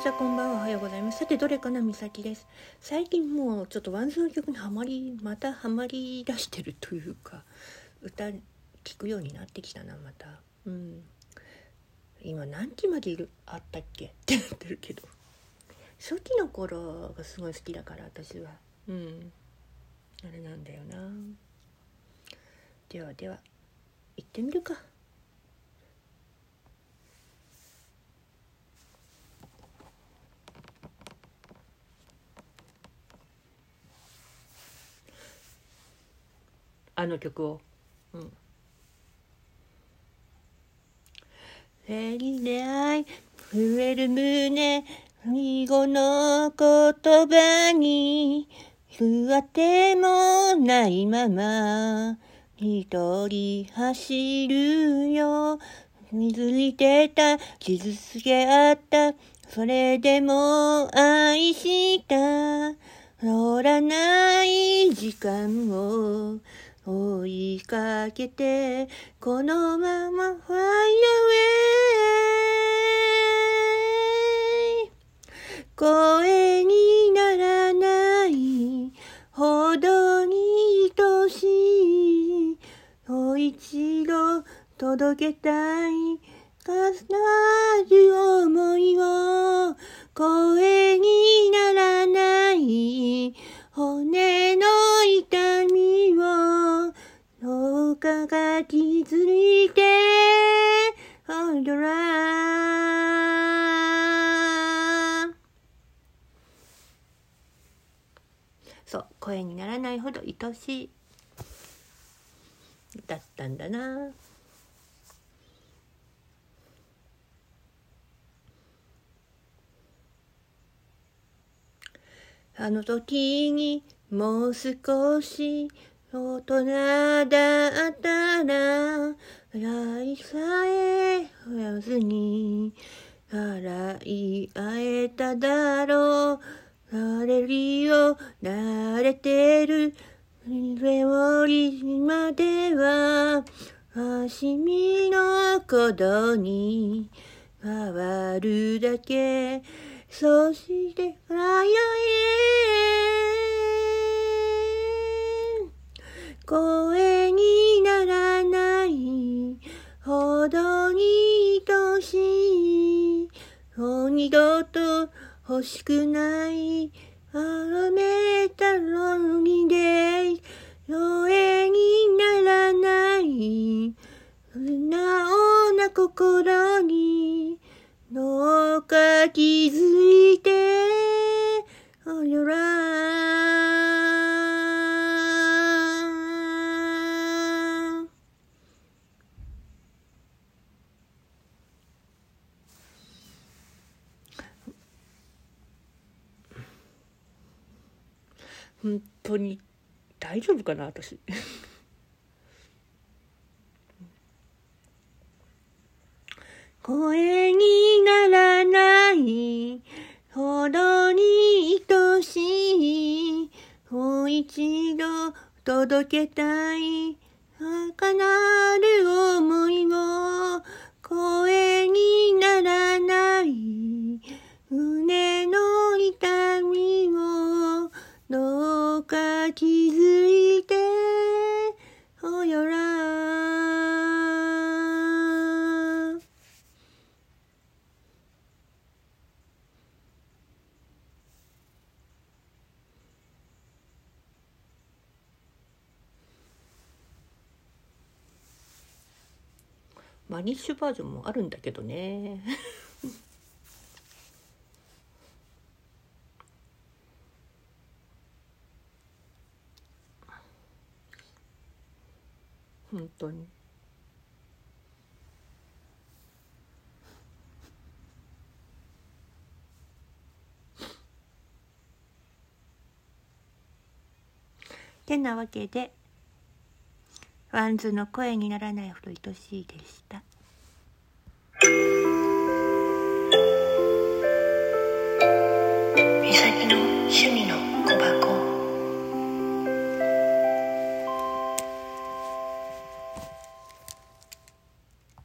ちはこんばんはおはようございます。さてどれかなみさきです。最近もうちょっと WANDS の曲にはまりまたハマり出してるというか歌聞くようになってきたなまた。うん。今何期までいる？あったっけ？ってなってるけど。初期の頃がすごい好きだから私は。うん。あれなんだよな。ではでは行ってみるか。あの曲を。うん。フりで愛増える胸最後の言葉に不当てもないまま一人走るよ。水に出た傷つけ合った。それでも愛した。乗らない時間を。追いかけてこのままファイアウェイ声にならないほどに愛しいもう一度届けたい重なる思いを声にならないかが気づいて踊らそう声にならないほど愛しい。だったんだな。あの時にもう少し大人だったら笑いさえ増やずに笑い合えただろう慣れるよ慣れてる料理までは足身の鼓に回るだけそしてフラ声にならないほどに愛しいもう二度と欲しくないあめたロニデイ声にならない素直な心にどうか気づいておよら本当に大丈夫かな私。声にならないほどに愛しい。もう一度届けたい儚い気づいておよらマニッシュバージョンもあるんだけどね。本当に。てなわけでワンズの声にならないほど愛しいでした。の趣味の小